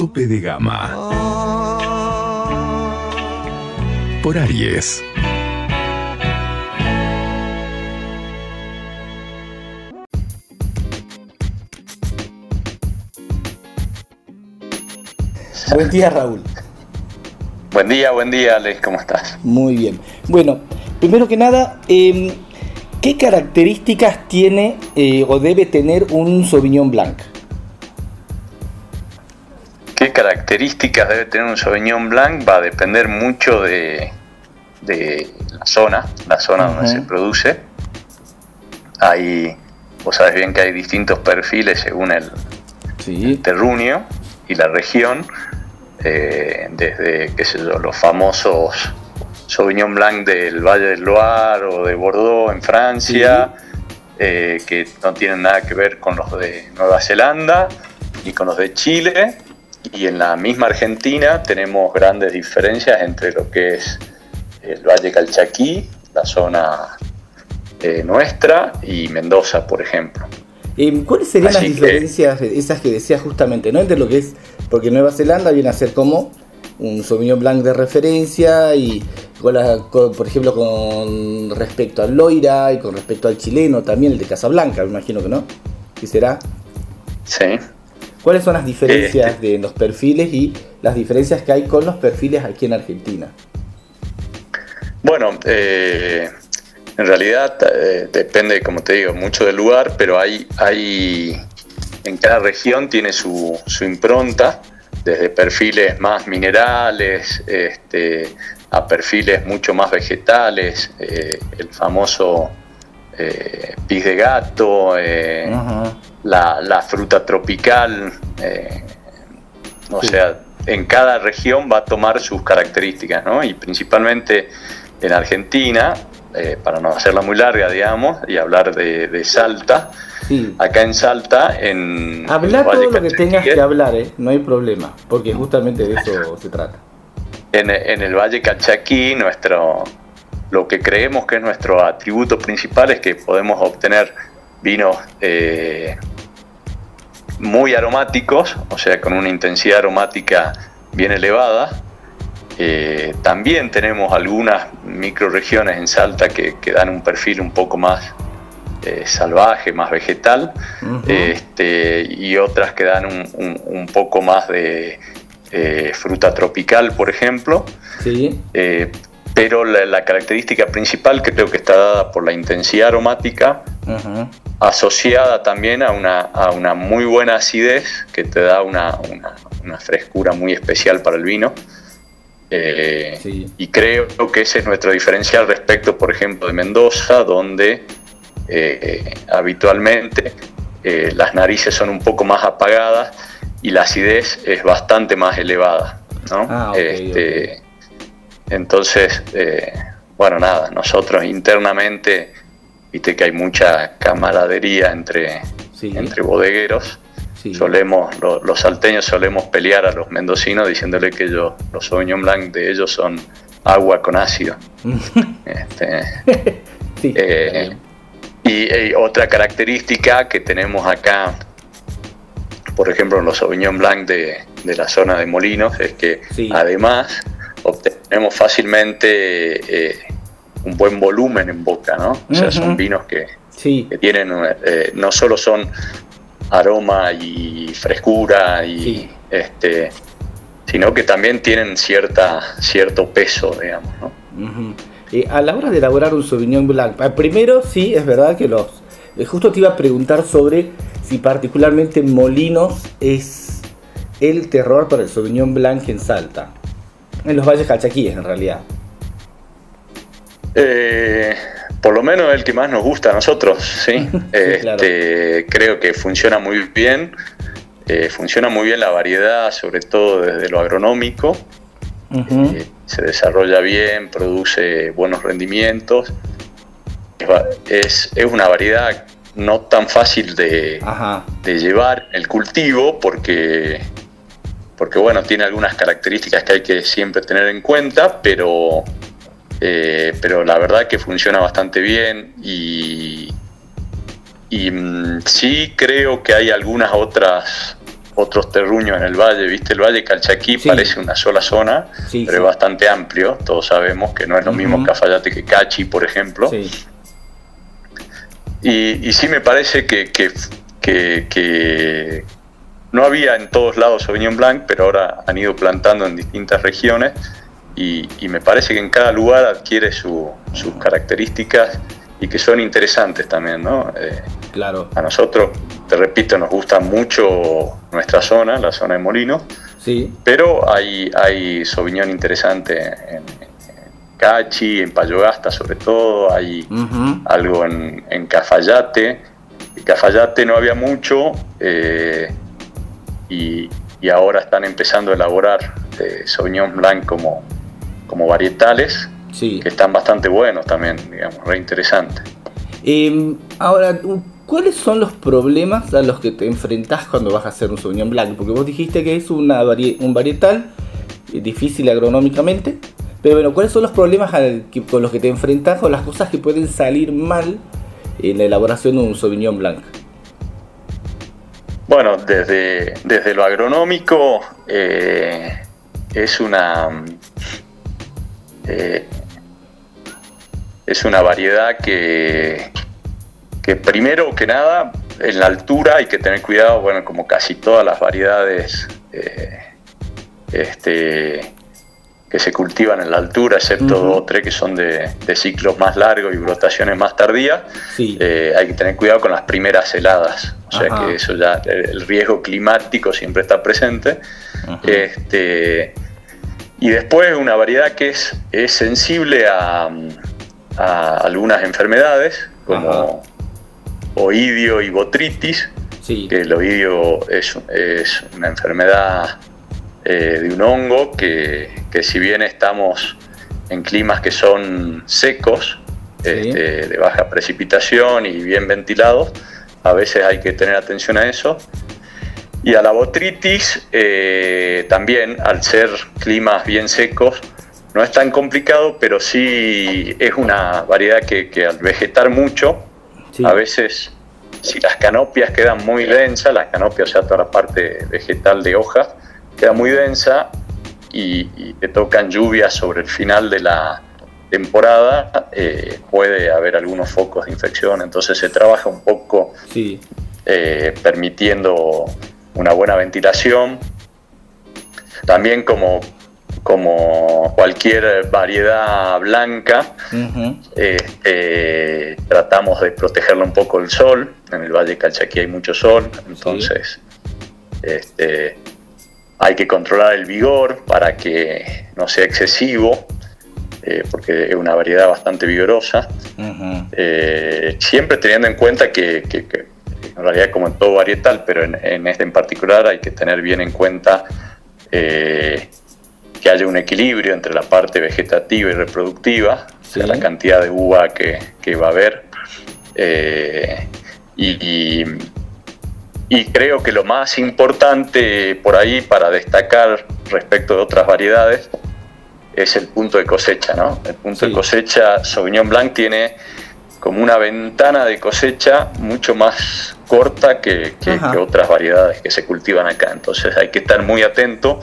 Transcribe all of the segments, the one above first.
Tope de Gama. Por Aries. Buen día, Raúl. Buen día, buen día, Alex, ¿cómo estás? Muy bien. Bueno, primero que nada, em, ¿qué características tiene eh, o debe tener un Sauvignon Blanc? ¿Qué características debe tener un Sauvignon Blanc? Va a depender mucho de, de la zona, la zona donde se produce. Hay, vos sabes bien que hay distintos perfiles según el, Sí. el terruño y la región. eh, desde, qué sé yo, los famosos Sauvignon Blanc del Valle del Loire o de Bordeaux en Francia, eh, que no tienen nada que ver con los de Nueva Zelanda ni con los de Chile. Y en la misma Argentina tenemos grandes diferencias entre lo que es el Valle Calchaquí, la zona eh, nuestra, y Mendoza, por ejemplo. Em, ¿Cuáles serían Así las que- diferencias, esas que decías justamente, no entre lo que es, porque Nueva Zelanda viene a ser como un Sauvignon Blanc de referencia y, con la- con- por ejemplo, con respecto al Loira y con respecto al chileno también, el de Casablanca, me imagino que no, ¿qué será? Sí. ¿Cuáles son las diferencias Este. de los perfiles y las diferencias que hay con los perfiles aquí en Argentina? Bueno, eh, en realidad eh, depende, como te digo, mucho del lugar, pero hay, hay en cada región tiene su, su impronta, desde perfiles más minerales este, a perfiles mucho más vegetales, eh, el famoso pis de gato, Ajá. La, la fruta tropical, eh, o Sí. sea, en cada región va a tomar sus características, ¿no? Y principalmente en Argentina, eh, para no hacerla muy larga, digamos, y hablar de, de Salta, Sí. acá en Salta, en... Habla todo lo que tengas que hablar, ¿eh? no hay problema, porque justamente de eso se trata. En, en el Valle Calchaquí, nuestro, lo que creemos que es nuestro atributo principal es que podemos obtener vinos eh, muy aromáticos, o sea, con una intensidad aromática bien elevada. Eh, también tenemos algunas microregiones en Salta que, que dan un perfil un poco más eh, salvaje, más vegetal, este, y otras que dan un, un- un poco más de eh, fruta tropical, por ejemplo. Sí, pero la, la característica principal creo que está dada por la intensidad aromática, asociada también a una, a una muy buena acidez que te da una, una- una frescura muy especial para el vino. Eh, Sí. Y creo que ese es nuestro diferencial respecto, por ejemplo, de Mendoza, donde eh, habitualmente eh, las narices son un poco más apagadas y la acidez es bastante más elevada. ¿no? Ah, Este, Entonces, eh, bueno, nada, nosotros internamente, viste que hay mucha camaradería entre, Sí. entre bodegueros. Sí. Solemos, lo- los salteños solemos pelear a los mendocinos diciéndole que ellos, los Sauvignon Blanc de ellos son agua con ácido. Este, sí, eh, y, eh, otra característica que tenemos acá, por ejemplo, en los Sauvignon Blanc de, de la zona de Molinos, es que además obtenemos fácilmente eh, un buen volumen en boca, ¿no? O sea, son vinos que, sí, que tienen, eh, no solo son aroma y frescura, y, Sí. este, sino que también tienen cierta, cierto peso, digamos, ¿no? Eh, a la hora de elaborar un Sauvignon Blanc, ah, primero sí, es verdad que los... eh, Justo te iba a preguntar sobre si particularmente Molinos es el terror para el Sauvignon Blanc en Salta. En los valles calchaquíes, en realidad. Eh, por lo menos el que más nos gusta a nosotros, ¿sí? Sí, claro. Este, Creo que funciona muy bien. Eh, funciona muy bien la variedad, sobre todo desde lo agronómico. Eh, se desarrolla bien, produce buenos rendimientos. Es, es una variedad no tan fácil de, de, llevar el cultivo porque, porque bueno, tiene algunas características que hay que siempre tener en cuenta, pero, eh, pero la verdad que funciona bastante bien y, y mm, sí creo que hay algunas otras otros terruños en el valle, viste, el valle Calchaquí parece una sola zona, pero es bastante amplio, todos sabemos que no es lo mismo Cafayate que Cachi, por ejemplo. Y, sí me parece que, que, no había en todos lados Sauvignon Blanc, pero ahora han ido plantando en distintas regiones y, me parece que en cada lugar adquiere sus características y que son interesantes también, ¿no? Eh, claro. A nosotros, te repito, nos gusta mucho nuestra zona, la zona de Molinos, sí. pero hay, hay Sauvignon interesante en, Cachi, en Payogasta sobre todo, hay algo en, en, Cafayate. En Cafayate no había mucho eh, y, ahora están empezando a elaborar eh, Sauvignon Blanc como, como varietales que están bastante buenos también, digamos, re interesantes. Em, ahora, ¿cuáles son los problemas a los que te enfrentás cuando vas a hacer un Sauvignon Blanc? Porque vos dijiste que es una un varietal eh, difícil agronómicamente, pero bueno, ¿cuáles son los problemas con los que te enfrentas o las cosas que pueden salir mal en la elaboración de un Sauvignon Blanc? Bueno, desde, desde lo agronómico eh, es una... Eh, es una variedad que, que primero que nada, en la altura hay que tener cuidado, bueno, como casi todas las variedades eh, este, que se cultivan en la altura, excepto dos o tres que son de, ciclos más largos y brotaciones más tardías, eh, hay que tener cuidado con las primeras heladas. O sea que eso ya, el riesgo climático siempre está presente. Este, y después una variedad que es, es sensible a, a algunas enfermedades como oidio y botritis, que el oidio es, es una enfermedad eh, de un hongo que, si bien estamos en climas que son secos, este, de baja precipitación y bien ventilados, a veces hay que tener atención a eso. Y a la botritis eh, también, al ser climas bien secos, no es tan complicado, pero sí es una variedad que, al vegetar mucho, a veces si las canopias quedan muy densas, las canopias, o sea, toda la parte vegetal de hojas, queda muy densa y, te tocan lluvias sobre el final de la temporada, eh, puede haber algunos focos de infección, entonces se trabaja un poco eh, permitiendo una buena ventilación. También como como cualquier variedad blanca, este, tratamos de protegerlo un poco el sol. En el Valle Calchaquí hay mucho sol, entonces este, hay que controlar el vigor para que no sea excesivo, eh, porque es una variedad bastante vigorosa. Eh, siempre teniendo en cuenta que, en realidad como en todo varietal, pero en, este en particular hay que tener bien en cuenta eh, que haya un equilibrio entre la parte vegetativa y reproductiva, o sea, la cantidad de uva que, va a haber. Y, creo que lo más importante por ahí para destacar respecto de otras variedades es el punto de cosecha, ¿no? El punto de cosecha, Sauvignon Blanc tiene como una ventana de cosecha mucho más corta que, que otras variedades que se cultivan acá. Entonces hay que estar muy atento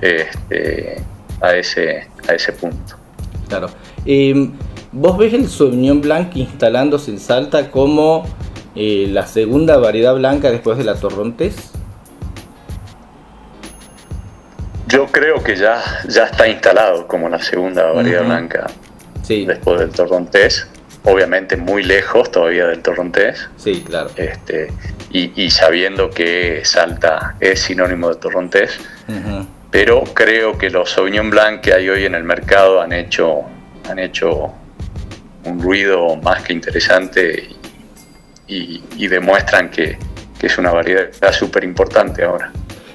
este, a, ese, a ese punto. Claro. Em, ¿Vos ves el Sauvignon Blanc instalándose en Salta como eh, la segunda variedad blanca después de la Torrontés? Yo creo que ya, ya está instalado como la segunda variedad blanca después del Torrontés. Obviamente muy lejos todavía del Torrontés. Sí, claro. Este, y, sabiendo que Salta es sinónimo de Torrontés pero creo que los Sauvignon Blanc que hay hoy en el mercado han hecho, han hecho un ruido más que interesante y, demuestran que, que es una variedad súper importante ahora.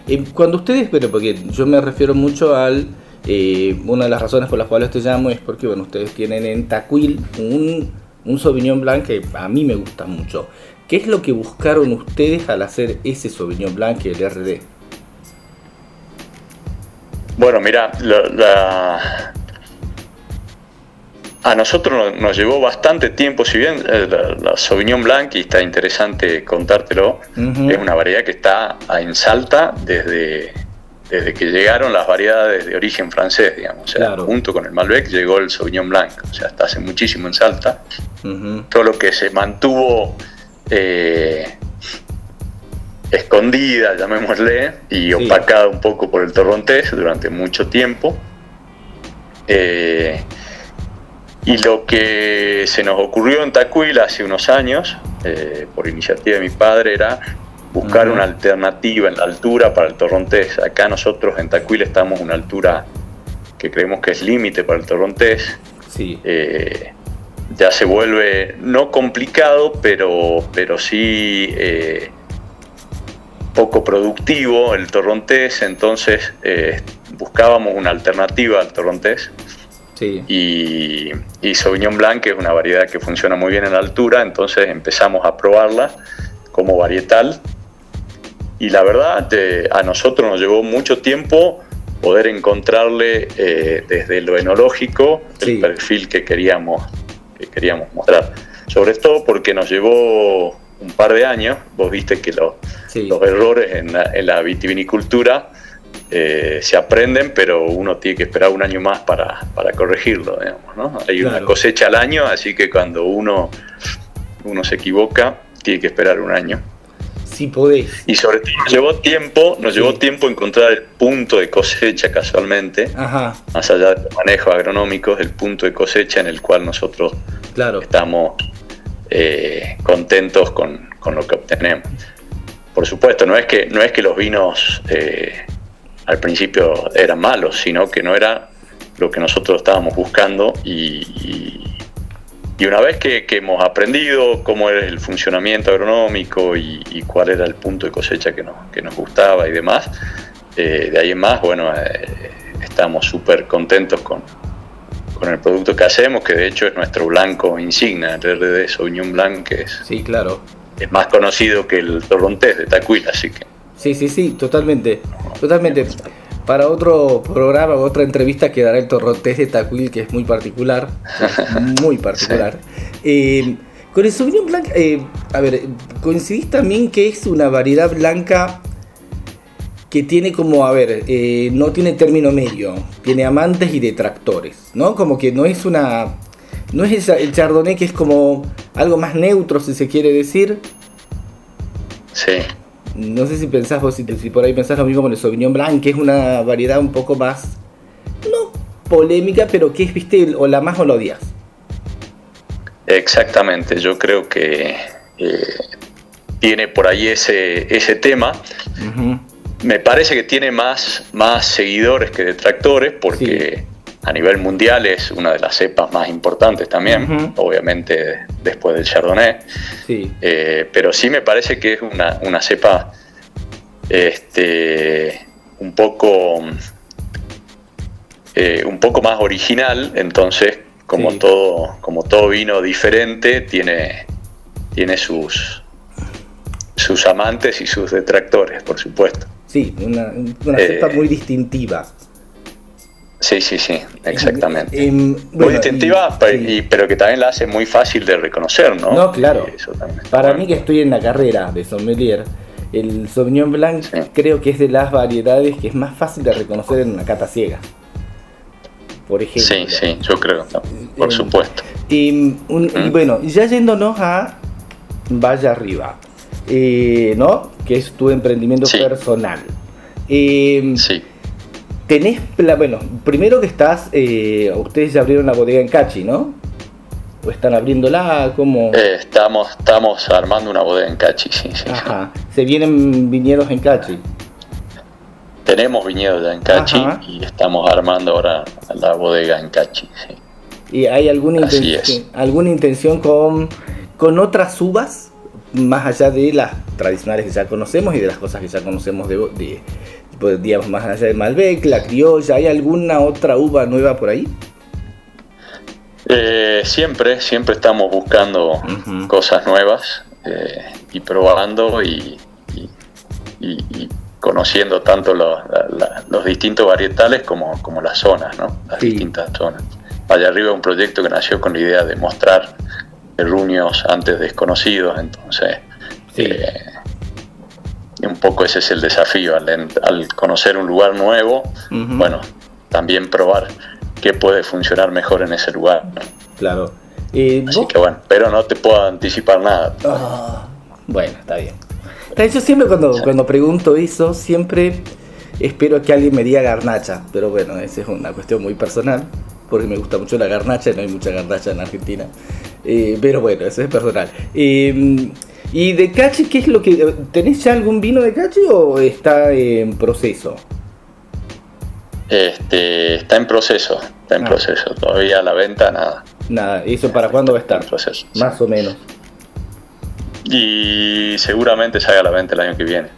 Eh, cuando ustedes, pero porque yo me refiero mucho al, eh, una de las razones por las cuales te llamo es porque, bueno, ustedes tienen en Tacuil un, un Sauvignon Blanc que a mí me gusta mucho. ¿Qué es lo que buscaron ustedes al hacer ese Sauvignon Blanc, el RD? Bueno, mira, la, a nosotros nos, llevó bastante tiempo, si bien eh, la, Sauvignon Blanc, y está interesante contártelo, es una variedad que está en Salta desde, desde que llegaron las variedades de origen francés, digamos. O sea, junto con el Malbec llegó el Sauvignon Blanc, o sea, está hace muchísimo en Salta. Todo lo que se mantuvo eh, escondida, llamémosle, y opacada un poco por el torrontés durante mucho tiempo. Eh, y lo que se nos ocurrió en Tacuil hace unos años, eh, por iniciativa de mi padre, era buscar una alternativa en la altura para el torrontés. Acá nosotros en Tacuil estamos a una altura que creemos que es límite para el torrontés. Sí. Eh, ya se vuelve no complicado, pero, pero sí eh, poco productivo el torrontés, entonces buscábamos una alternativa al torrontés y, y, Sauvignon Blanc es una variedad que funciona muy bien en la altura, entonces empezamos a probarla como varietal. Y la verdad, a nosotros nos llevó mucho tiempo poder encontrarle eh, desde lo enológico el perfil que queríamos, que queríamos mostrar. Sobre todo porque nos llevó un par de años, vos viste que los errores en la, en la vitivinicultura eh, se aprenden, pero uno tiene que esperar un año más para, corregirlo, Hay una cosecha al año, así que cuando uno, uno se equivoca, tiene que esperar un año. Si podés. Y sobre todo nos llevó tiempo, nos llevó tiempo encontrar el punto de cosecha casualmente, más allá de los manejos agronómicos, el punto de cosecha en el cual nosotros estamos eh, contentos con, lo que obtenemos. Por supuesto, no es que, no es que los vinos eh, al principio eran malos, sino que no era lo que nosotros estábamos buscando y, y una vez que, hemos aprendido cómo es el funcionamiento agronómico y, cuál era el punto de cosecha que nos, que nos gustaba y demás, eh, de ahí en más, bueno, eh, estamos súper contentos con, con el producto que hacemos, que de hecho es nuestro blanco insignia, el RD Sauvignon Blanc, que es, sí, claro. es más conocido que el Torrontés de Tacuil, así que Sí, sí, sí, totalmente. Totalmente. Para otro programa, otra entrevista quedará el torrontés de Tacuil, que es muy particular. muy particular. Eh, con el Sauvignon Blanc, eh, a ver, coincidís también que es una variedad blanca que tiene como, a ver, eh, no tiene término medio, tiene amantes y detractores, ¿no? Como que no es una, no es el chardonnay que es como algo más neutro, si se quiere decir. Sí. No sé si pensás vos, si, por ahí pensás lo mismo con el Sauvignon Blanc, que es una variedad un poco más, no polémica, pero que es, viste, o la más o la odias. Exactamente, yo creo que eh, tiene por ahí ese, ese tema. Me parece que tiene más, más seguidores que detractores, porque a nivel mundial es una de las cepas más importantes también, obviamente después del Chardonnay. Eh, pero sí me parece que es una, cepa este, un poco eh, un poco más original, entonces como todo como todo vino diferente tiene tiene sus sus amantes y sus detractores, por supuesto. Sí, una, cepa eh, muy distintiva. Sí, sí, sí, exactamente. muy distintiva, pero que también la hace muy fácil de reconocer, ¿no? No, claro. Para mí que estoy en la carrera de sommelier, el Sauvignon Blanc creo que es de las variedades que es más fácil de reconocer en una cata ciega. Por ejemplo. Sí, sí, yo creo, por supuesto. Y, mm. bueno, ya yéndonos a Vaya Arriba, eh, ¿no? Que es tu emprendimiento personal. Eh, sí tenés, bueno, primero que estás, eh, ustedes ya abrieron la bodega en Cachi, ¿no? ¿O están abriéndola? ¿Cómo? Eh, estamos, estamos armando una bodega en Cachi, sí, sí. Ajá. ¿Se vienen viñedos en Cachi? Tenemos viñedos ya en Cachi y estamos armando ahora la bodega en Cachi, sí. ¿Y hay alguna, intención, alguna intención con, con otras uvas? Más allá de las tradicionales que ya conocemos y de las cosas que ya conocemos de, de, digamos, más allá de Malbec, la criolla, ¿hay alguna otra uva nueva por ahí? Eh, siempre, siempre estamos buscando cosas nuevas eh, y probando y, conociendo tanto los, los, distintos varietales como, como las zonas, ¿no? las distintas zonas. Allá arriba un proyecto que nació con la idea de mostrar terruños antes desconocidos, entonces eh, un poco ese es el desafío, al, conocer un lugar nuevo, bueno, también probar qué puede funcionar mejor en ese lugar. Claro. Así que bueno, pero no te puedo anticipar nada. Ah, bueno, está bien. Yo siempre cuando, cuando pregunto eso, siempre espero que alguien me diga garnacha, pero bueno, esa es una cuestión muy personal, porque me gusta mucho la garnacha, no hay mucha garnacha en Argentina. Eh, pero bueno, eso es personal. Eh, ¿Y de Cachi qué es lo que... ¿Tenés ya algún vino de Cachi o está en proceso? Este, está en proceso, está en ah. proceso. Todavía a la venta nada. Nada, ¿y eso para cuándo va a estar? En proceso. Más o menos. Y seguramente salga a la venta el año que viene.